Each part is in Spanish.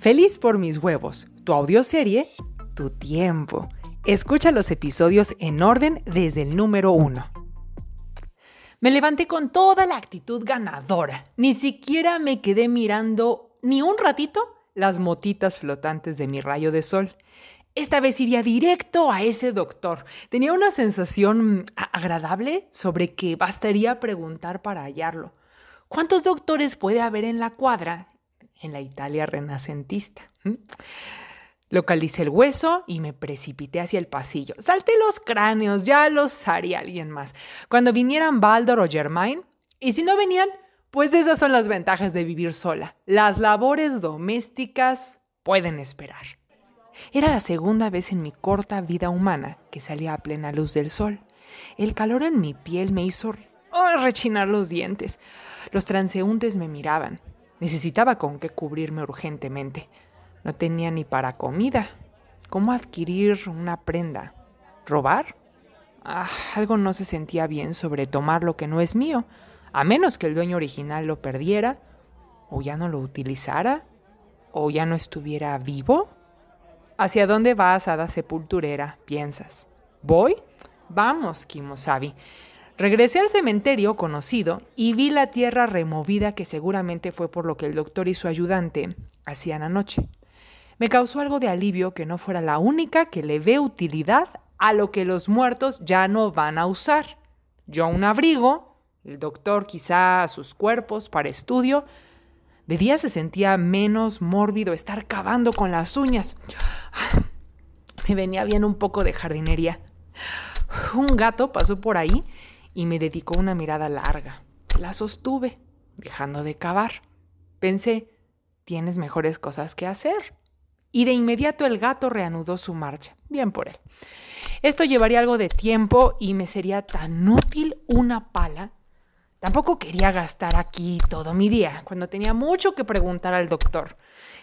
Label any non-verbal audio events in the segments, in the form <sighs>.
Feliz por mis huevos, tu audioserie, tu tiempo. Escucha los episodios en orden desde el número uno. Me levanté con toda la actitud ganadora. Ni siquiera me quedé mirando ni un ratito las motitas flotantes de mi rayo de sol. Esta vez iría directo a ese doctor. Tenía una sensación agradable sobre que bastaría preguntar para hallarlo. ¿Cuántos doctores puede haber en la cuadra en la Italia renacentista? Localicé el hueso y me precipité hacia el pasillo. Salté los cráneos, ya los haría alguien más. Cuando vinieran Baldor o Germain, y si no venían, pues esas son las ventajas de vivir sola. Las labores domésticas pueden esperar. Era la segunda vez en mi corta vida humana que salía a plena luz del sol. El calor en mi piel me hizo rechinar los dientes. Los transeúntes me miraban. Necesitaba con qué cubrirme urgentemente. No tenía ni para comida. ¿Cómo adquirir una prenda? ¿Robar? Ah, algo no se sentía bien sobre tomar lo que no es mío, a menos que el dueño original lo perdiera, o ya no lo utilizara, o ya no estuviera vivo. ¿Hacia dónde vas, hada sepulturera? piensas. ¿Voy? Vamos, Kimosabi. Regresé al cementerio conocido y vi la tierra removida que seguramente fue por lo que el doctor y su ayudante hacían anoche. Me causó algo de alivio que no fuera la única que le ve utilidad a lo que los muertos ya no van a usar. Yo un abrigo, el doctor quizá sus cuerpos para estudio, de día se sentía menos mórbido estar cavando con las uñas. <sighs> Me venía bien un poco de jardinería. Un gato pasó por ahí y me dedicó una mirada larga. La sostuve, dejando de cavar. Pensé, tienes mejores cosas que hacer. Y de inmediato el gato reanudó su marcha. Bien por él. Esto llevaría algo de tiempo y me sería tan útil una pala Tampoco quería gastar aquí todo mi día, cuando tenía mucho que preguntar al doctor.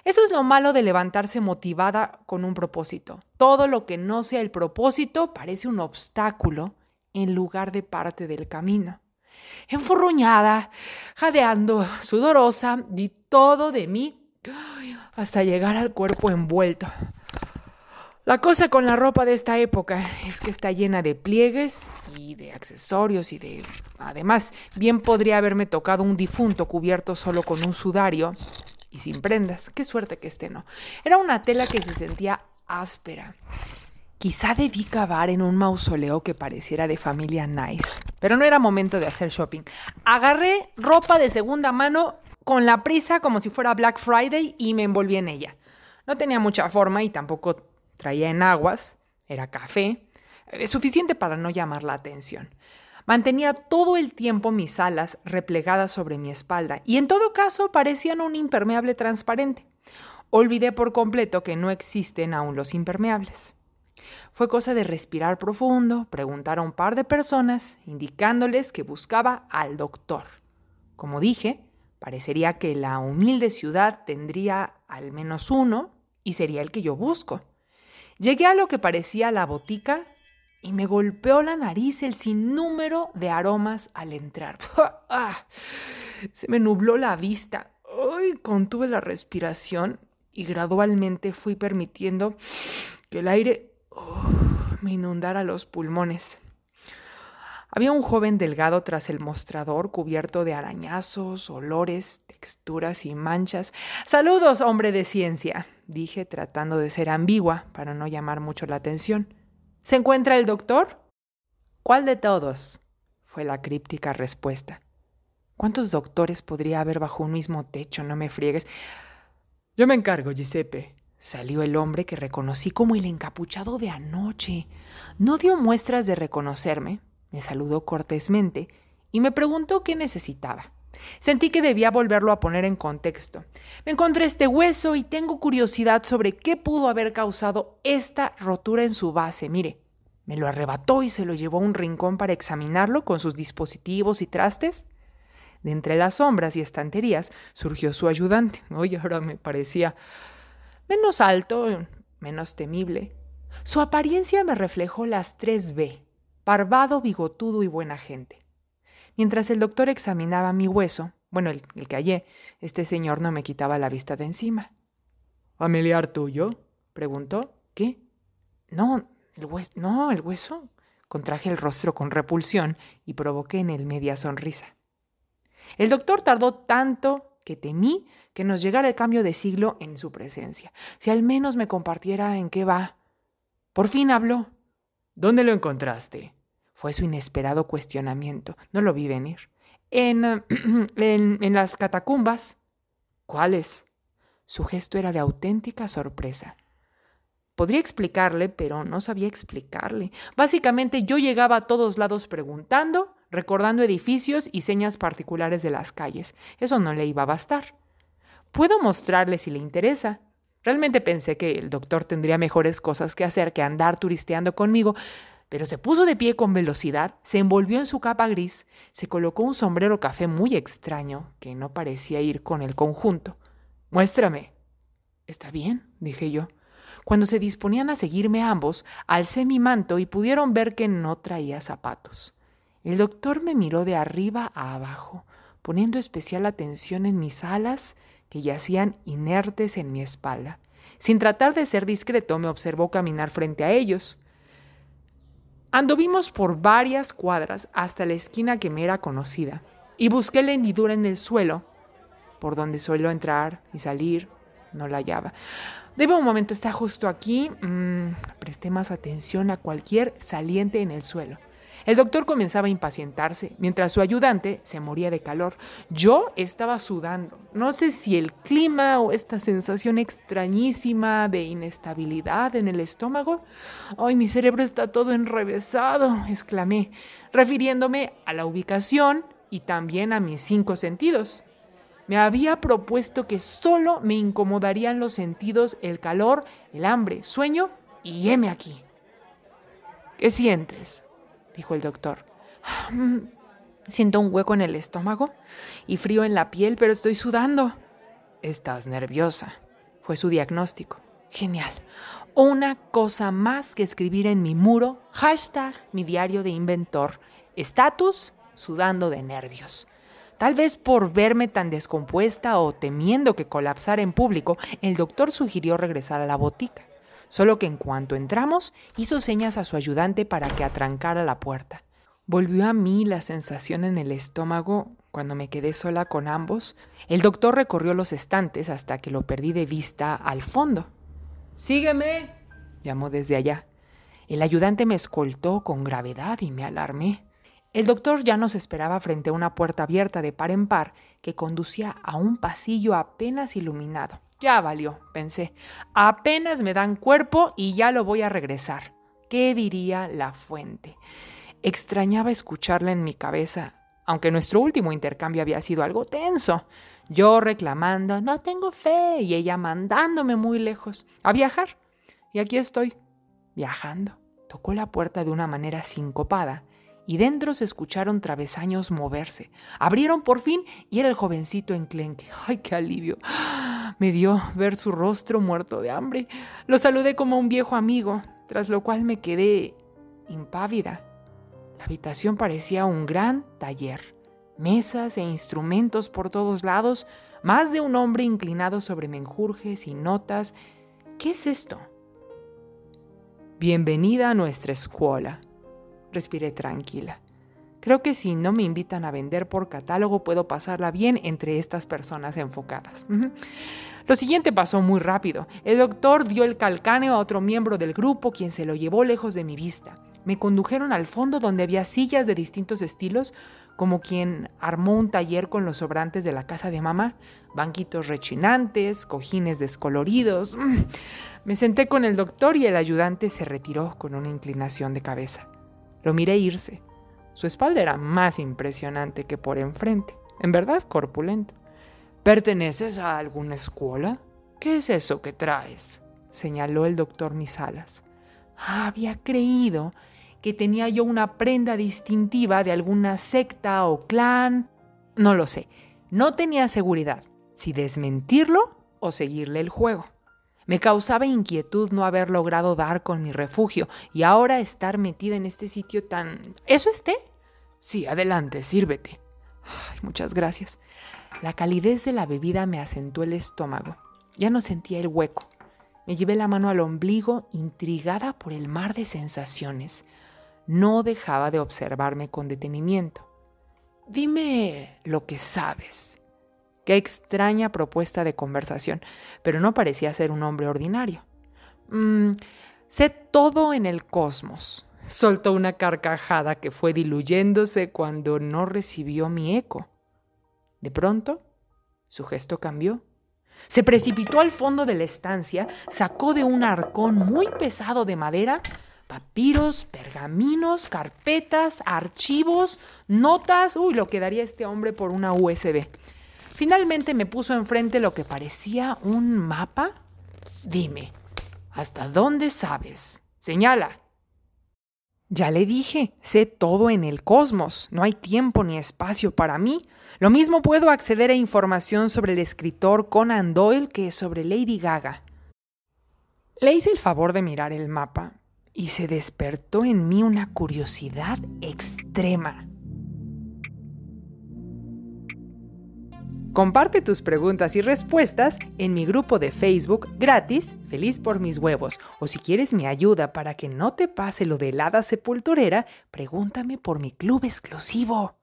Eso es lo malo de levantarse motivada con un propósito. Todo lo que no sea el propósito parece un obstáculo en lugar de parte del camino. Enfurruñada, jadeando, sudorosa, di todo de mí hasta llegar al cuerpo envuelto. La cosa con la ropa de esta época es que está llena de pliegues y de accesorios y de... Además, bien podría haberme tocado un difunto cubierto solo con un sudario y sin prendas. Qué suerte que este no. Era una tela que se sentía áspera. Quizá debí cavar en un mausoleo que pareciera de familia nice, pero no era momento de hacer shopping. Agarré ropa de segunda mano con la prisa como si fuera Black Friday y me envolví en ella. No tenía mucha forma y tampoco Traía en aguas, era café, es suficiente para no llamar la atención. Mantenía todo el tiempo mis alas replegadas sobre mi espalda y en todo caso parecían un impermeable transparente. Olvidé por completo que no existen aún los impermeables. Fue cosa de respirar profundo, preguntar a un par de personas, indicándoles que buscaba al doctor. Como dije, parecería que la humilde ciudad tendría al menos uno y sería el que yo busco. Llegué a lo que parecía la botica y me golpeó la nariz el sinnúmero de aromas al entrar. <laughs> Ah, se me nubló la vista. Ay, contuve la respiración y gradualmente fui permitiendo que el aire me inundara los pulmones. Había un joven delgado tras el mostrador, cubierto de arañazos, olores, texturas y manchas. Saludos, hombre de ciencia, dije tratando de ser ambigua para no llamar mucho la atención. ¿Se encuentra el doctor? ¿Cuál de todos? fue la críptica respuesta. ¿Cuántos doctores podría haber bajo un mismo techo? No me friegues. Yo me encargo, Giuseppe. Salió el hombre que reconocí como el encapuchado de anoche. No dio muestras de reconocerme, me saludó cortésmente y me preguntó qué necesitaba. Sentí que debía volverlo a poner en contexto. Me encontré este hueso y tengo curiosidad sobre qué pudo haber causado esta rotura en su base. Mire, me lo arrebató y se lo llevó a un rincón para examinarlo con sus dispositivos y trastes. De entre las sombras y estanterías surgió su ayudante. Oye, ahora me parecía menos alto, menos temible. Su apariencia me reflejó las tres B, parvado, bigotudo y buena gente. Mientras el doctor examinaba mi hueso, bueno, el, que hallé, este señor no me quitaba la vista de encima. ¿Familiar tuyo? preguntó. ¿Qué? No, el hueso. No, el hueso. Contraje el rostro con repulsión y provoqué en él media sonrisa. El doctor tardó tanto que temí que nos llegara el cambio de siglo en su presencia. Si al menos me compartiera en qué va. Por fin habló. ¿Dónde lo encontraste? Fue su inesperado cuestionamiento. No lo vi venir. En, <clears throat> en, en las catacumbas. ¿Cuáles? Su gesto era de auténtica sorpresa. Podría explicarle, pero no sabía explicarle. Básicamente yo llegaba a todos lados preguntando, recordando edificios y señas particulares de las calles. Eso no le iba a bastar. Puedo mostrarle si le interesa. Realmente pensé que el doctor tendría mejores cosas que hacer que andar turisteando conmigo, pero se puso de pie con velocidad, se envolvió en su capa gris, se colocó un sombrero café muy extraño, que no parecía ir con el conjunto. Muéstrame. Está bien, dije yo. Cuando se disponían a seguirme ambos, alcé mi manto y pudieron ver que no traía zapatos. El doctor me miró de arriba a abajo, poniendo especial atención en mis alas que yacían inertes en mi espalda. Sin tratar de ser discreto, me observó caminar frente a ellos. Anduvimos por varias cuadras hasta la esquina que me era conocida y busqué la hendidura en el suelo, por donde suelo entrar y salir. No la hallaba. Debe un momento, está justo aquí. Mm, presté más atención a cualquier saliente en el suelo. El doctor comenzaba a impacientarse, mientras su ayudante se moría de calor. Yo estaba sudando. No sé si el clima o esta sensación extrañísima de inestabilidad en el estómago. ¡Ay, mi cerebro está todo enrevesado! exclamé, refiriéndome a la ubicación y también a mis cinco sentidos. Me había propuesto que solo me incomodarían los sentidos, el calor, el hambre, sueño y heme aquí. ¿Qué sientes? Dijo el doctor. Mm, siento un hueco en el estómago y frío en la piel, pero estoy sudando. Estás nerviosa, fue su diagnóstico. Genial. Una cosa más que escribir en mi muro, hashtag mi diario de inventor, estatus sudando de nervios. Tal vez por verme tan descompuesta o temiendo que colapsara en público, el doctor sugirió regresar a la botica. Solo que en cuanto entramos, hizo señas a su ayudante para que atrancara la puerta. Volvió a mí la sensación en el estómago cuando me quedé sola con ambos. El doctor recorrió los estantes hasta que lo perdí de vista al fondo. Sígueme, llamó desde allá. El ayudante me escoltó con gravedad y me alarmé. El doctor ya nos esperaba frente a una puerta abierta de par en par que conducía a un pasillo apenas iluminado. Ya valió, pensé. Apenas me dan cuerpo y ya lo voy a regresar. ¿Qué diría la fuente? Extrañaba escucharla en mi cabeza, aunque nuestro último intercambio había sido algo tenso. Yo reclamando, no tengo fe, y ella mandándome muy lejos, a viajar. Y aquí estoy, viajando. Tocó la puerta de una manera sincopada y dentro se escucharon travesaños moverse. Abrieron por fin y era el jovencito enclenque. ¡Ay, qué alivio! <gasps> Me dio ver su rostro muerto de hambre. Lo saludé como un viejo amigo, tras lo cual me quedé impávida. La habitación parecía un gran taller. Mesas e instrumentos por todos lados, más de un hombre inclinado sobre menjurjes y notas. ¿Qué es esto? Bienvenida a nuestra escuela, respiré tranquila. Creo que si no me invitan a vender por catálogo puedo pasarla bien entre estas personas enfocadas. Lo siguiente pasó muy rápido. El doctor dio el calcáneo a otro miembro del grupo, quien se lo llevó lejos de mi vista. Me condujeron al fondo donde había sillas de distintos estilos, como quien armó un taller con los sobrantes de la casa de mamá, banquitos rechinantes, cojines descoloridos. Me senté con el doctor y el ayudante se retiró con una inclinación de cabeza. Lo miré irse. Su espalda era más impresionante que por enfrente, en verdad corpulento. ¿Perteneces a alguna escuela? ¿Qué es eso que traes? señaló el doctor Misalas. había creído que tenía yo una prenda distintiva de alguna secta o clan. No lo sé. No tenía seguridad si desmentirlo o seguirle el juego. Me causaba inquietud no haber logrado dar con mi refugio y ahora estar metida en este sitio tan... ¿Eso es té? Sí, adelante, sírvete. muchas gracias. La calidez de la bebida me asentó el estómago. Ya no sentía el hueco. Me llevé la mano al ombligo, intrigada por el mar de sensaciones. No dejaba de observarme con detenimiento. Dime lo que sabes. Qué extraña propuesta de conversación, pero no parecía ser un hombre ordinario. Mm, sé todo en el cosmos. Soltó una carcajada que fue diluyéndose cuando no recibió mi eco. De pronto, su gesto cambió. Se precipitó al fondo de la estancia, sacó de un arcón muy pesado de madera papiros, pergaminos, carpetas, archivos, notas, uy, lo que daría este hombre por una USB. Finalmente me puso enfrente lo que parecía un mapa. Dime, ¿hasta dónde sabes? Señala. Ya le dije, sé todo en el cosmos, no hay tiempo ni espacio para mí. Lo mismo puedo acceder a información sobre el escritor Conan Doyle que sobre Lady Gaga. Le hice el favor de mirar el mapa y se despertó en mí una curiosidad extrema. Comparte tus preguntas y respuestas en mi grupo de Facebook gratis, Feliz por mis huevos. O si quieres mi ayuda para que no te pase lo de helada sepulturera, pregúntame por mi club exclusivo.